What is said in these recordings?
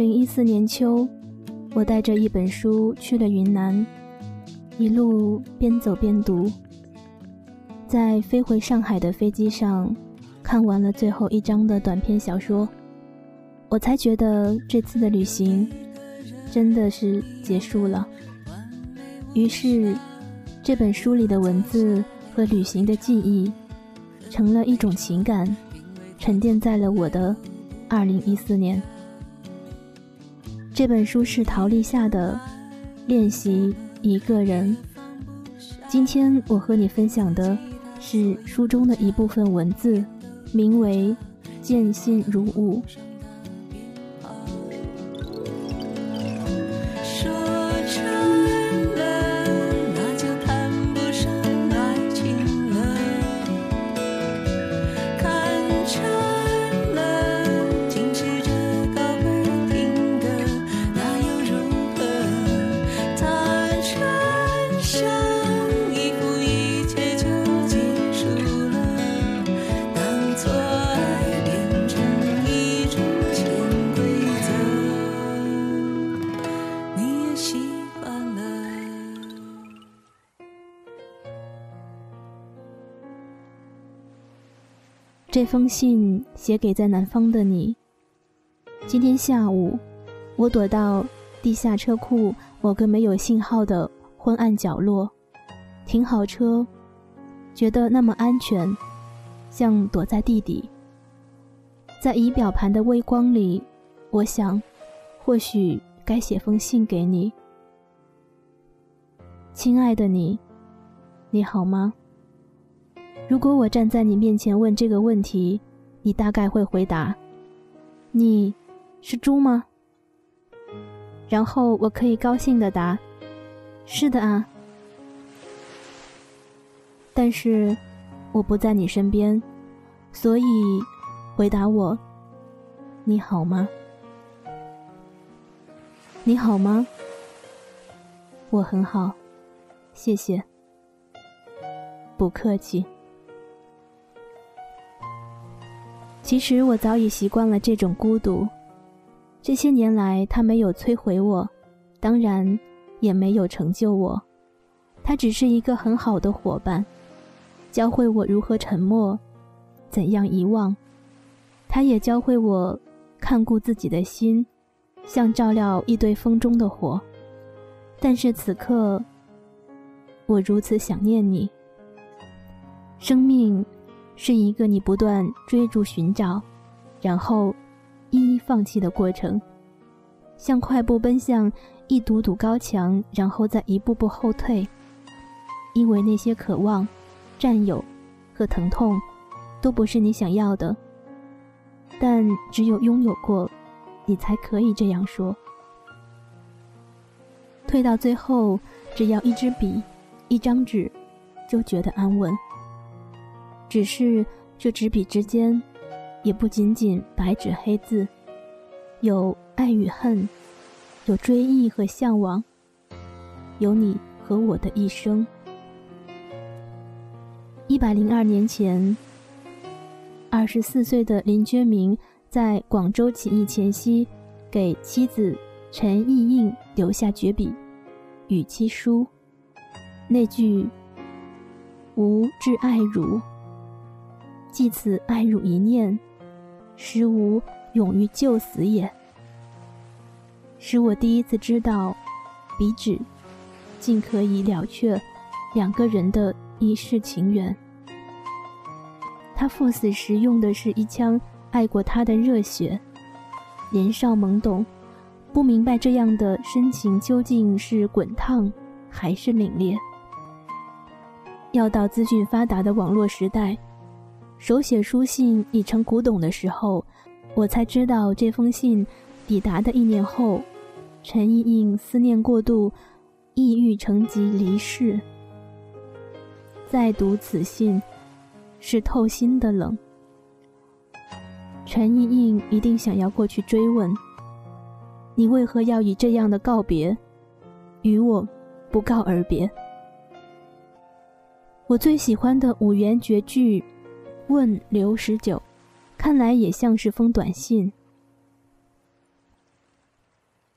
零一四年秋，我带着一本书去了云南，一路边走边读。在飞回上海的飞机上，看完了最后一章的短篇小说，我才觉得这次的旅行真的是结束了。于是，这本书里的文字和旅行的记忆，成了一种情感，沉淀在了我的二零一四年。这本书是陶立夏的《练习一个人》。今天我和你分享的是书中的一部分文字，名为《见信如晤》。这封信写给在南方的你。今天下午，我躲到地下车库某个没有信号的昏暗角落，停好车，觉得那么安全，像躲在地底。在仪表盘的微光里，我想，或许该写封信给你，亲爱的你，你好吗？如果我站在你面前问这个问题，你大概会回答：“你是猪吗？”然后我可以高兴的答：“是的啊。”但是我不在你身边，所以回答我：“你好吗？你好吗？我很好，谢谢。不客气。”其实我早已习惯了这种孤独，这些年来，他没有摧毁我，当然也没有成就我，他只是一个很好的伙伴，教会我如何沉默，怎样遗忘，他也教会我看顾自己的心，像照料一堆风中的火。但是此刻，我如此想念你，生命。是一个你不断追逐寻找，然后一一放弃的过程，像快步奔向一堵堵高墙，然后再一步步后退。因为那些渴望、占有和疼痛，都不是你想要的。但只有拥有过，你才可以这样说。退到最后，只要一支笔、一张纸，就觉得安稳。只是这纸笔之间，也不仅仅白纸黑字，有爱与恨，有追忆和向往，有你和我的一生。一百零二年前，二十四岁的林觉民在广州起义前夕，给妻子陈意映留下绝笔《与妻书》，那句“吾挚爱汝”。即此爱汝一念，实吾勇于救死也。使我第一次知道，笔纸竟可以了却两个人的一世情缘。他赴死时用的是一腔爱过他的热血，年少懵懂，不明白这样的深情究竟是滚烫还是凛冽。要到资讯发达的网络时代。手写书信已成古董的时候，我才知道这封信抵达的一年后，陈意应思念过度，抑郁成疾离世。再读此信，是透心的冷。陈意应一定想要过去追问：你为何要以这样的告别，与我不告而别？我最喜欢的五言绝句。问刘十九，看来也像是封短信。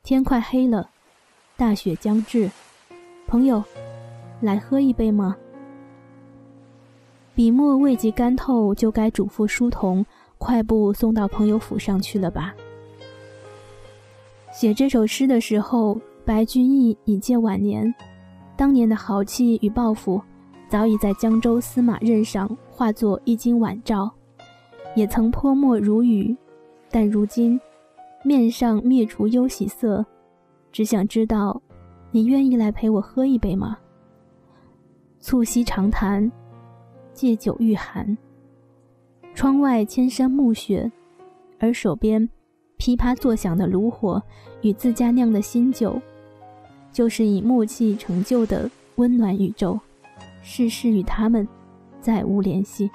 天快黑了，大雪将至，朋友，来喝一杯吗？笔墨未及干透，就该嘱咐书童快步送到朋友府上去了吧？写这首诗的时候，白居易已届晚年，当年的豪气与抱负，早已在江州司马任上化作一襟晚照，也曾泼墨如雨，但如今面上灭除忧喜色，只想知道，你愿意来陪我喝一杯吗？促膝长谈。借酒御寒。窗外千山暮雪，而手边噼啪作响的炉火与自家酿的新酒，就是以默契成就的温暖宇宙。世事与他们再无联系。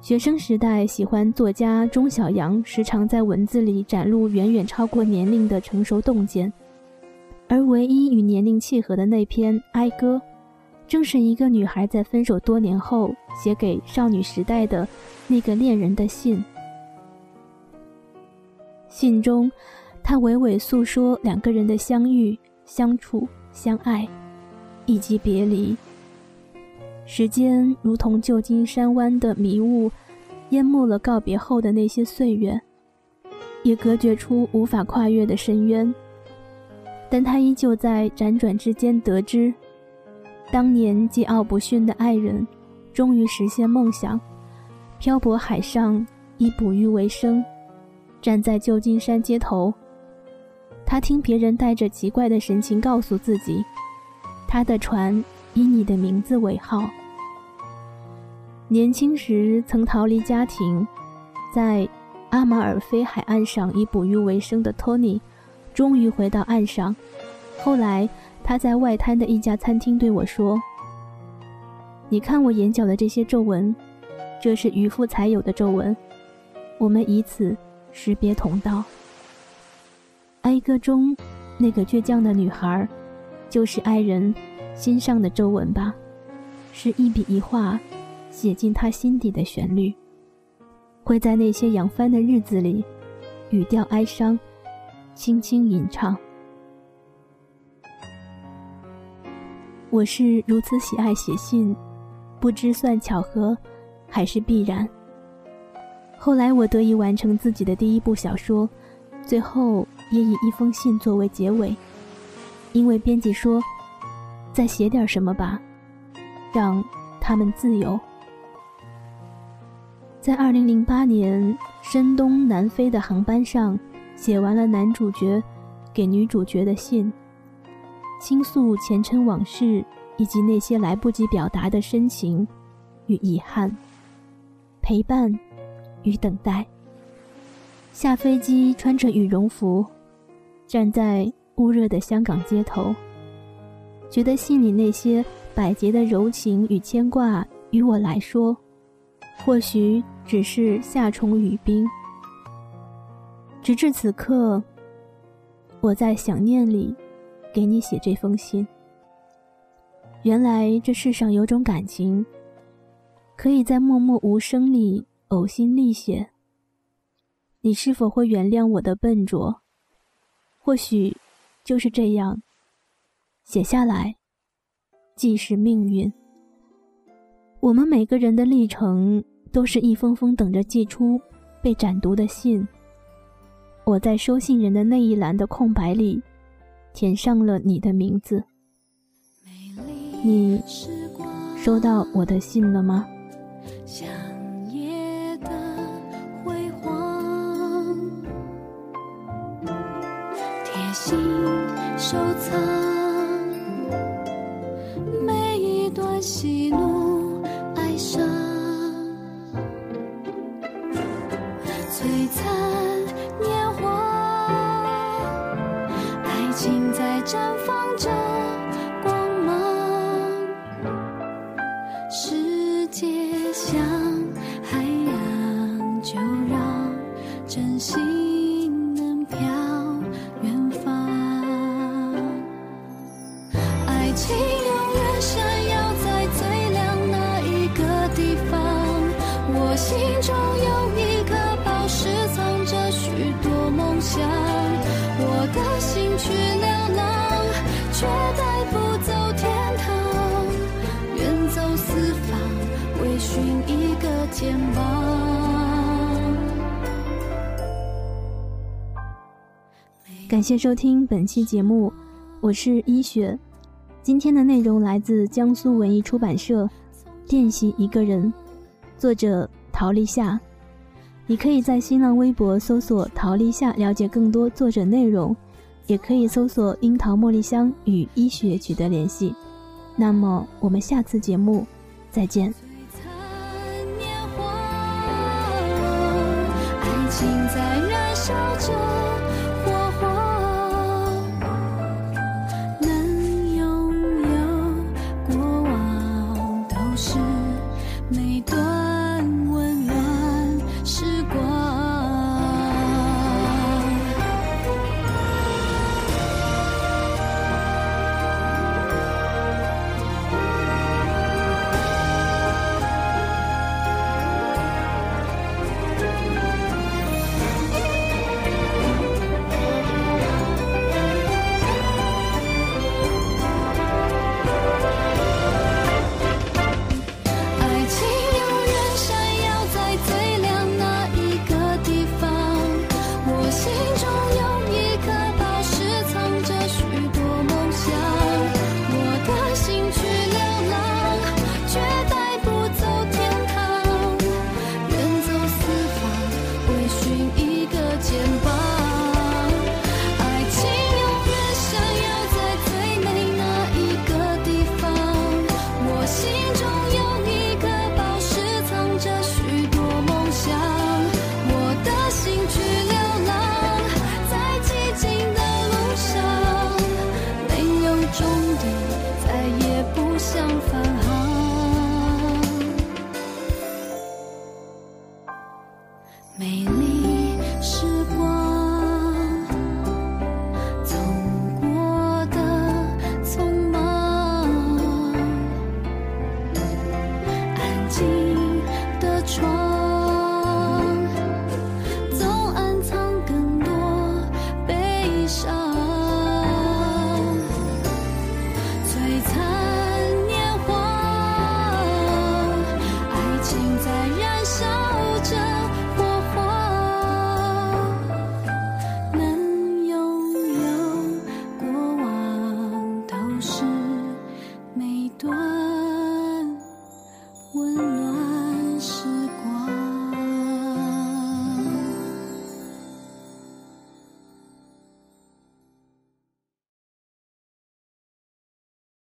学生时代喜欢作家钟晓阳，时常在文字里展露远远超过年龄的成熟洞见，而唯一与年龄契合的那篇《哀歌》。正是一个女孩在分手多年后写给少女时代的那个恋人的信。信中，她娓娓诉说两个人的相遇、相处、相爱，以及别离。时间如同旧金山湾的迷雾，淹没了告别后的那些岁月，也隔绝出无法跨越的深渊。但他依旧在辗转之间得知。当年桀骜不驯的爱人，终于实现梦想，漂泊海上以捕鱼为生。站在旧金山街头，他听别人带着奇怪的神情告诉自己，他的船以你的名字为号。年轻时曾逃离家庭，在阿马尔菲海岸上以捕鱼为生的托尼，终于回到岸上。后来。他在外滩的一家餐厅对我说：“你看我眼角的这些皱纹，这是渔夫才有的皱纹。我们以此识别同道。哀歌中那个倔强的女孩，就是爱人心上的皱纹吧？是一笔一画写进他心底的旋律，会在那些扬帆的日子里，语调哀伤，轻轻吟唱。”我是如此喜爱写信，不知算巧合，还是必然。后来我得以完成自己的第一部小说，最后也以一封信作为结尾，因为编辑说：“再写点什么吧，让他们自由。”在二零零八年深冬南飞的航班上，写完了男主角给女主角的信。倾诉前尘往事，以及那些来不及表达的深情与遗憾，陪伴与等待。下飞机，穿着羽绒服，站在雾热的香港街头，觉得信里那些百结的柔情与牵挂，于我来说，或许只是夏虫语冰。直至此刻，我在想念里。给你写这封信。原来这世上有种感情，可以在默默无声里呕心沥血。你是否会原谅我的笨拙？或许就是这样，写下来，既是命运。我们每个人的历程，都是一封封等着寄出、被斩读的信。我在收信人的那一栏的空白里。填上了你的名字。你收到我的信了吗？璀璨年华。爱情在绽放。感谢收听本期节目我是一雪。今天的内容来自江苏文艺出版社练习一个人作者陶立夏。你可以在新浪微博搜索陶立夏了解更多作者内容也可以搜索樱桃茉莉香与医学取得联系。那么我们下次节目再见。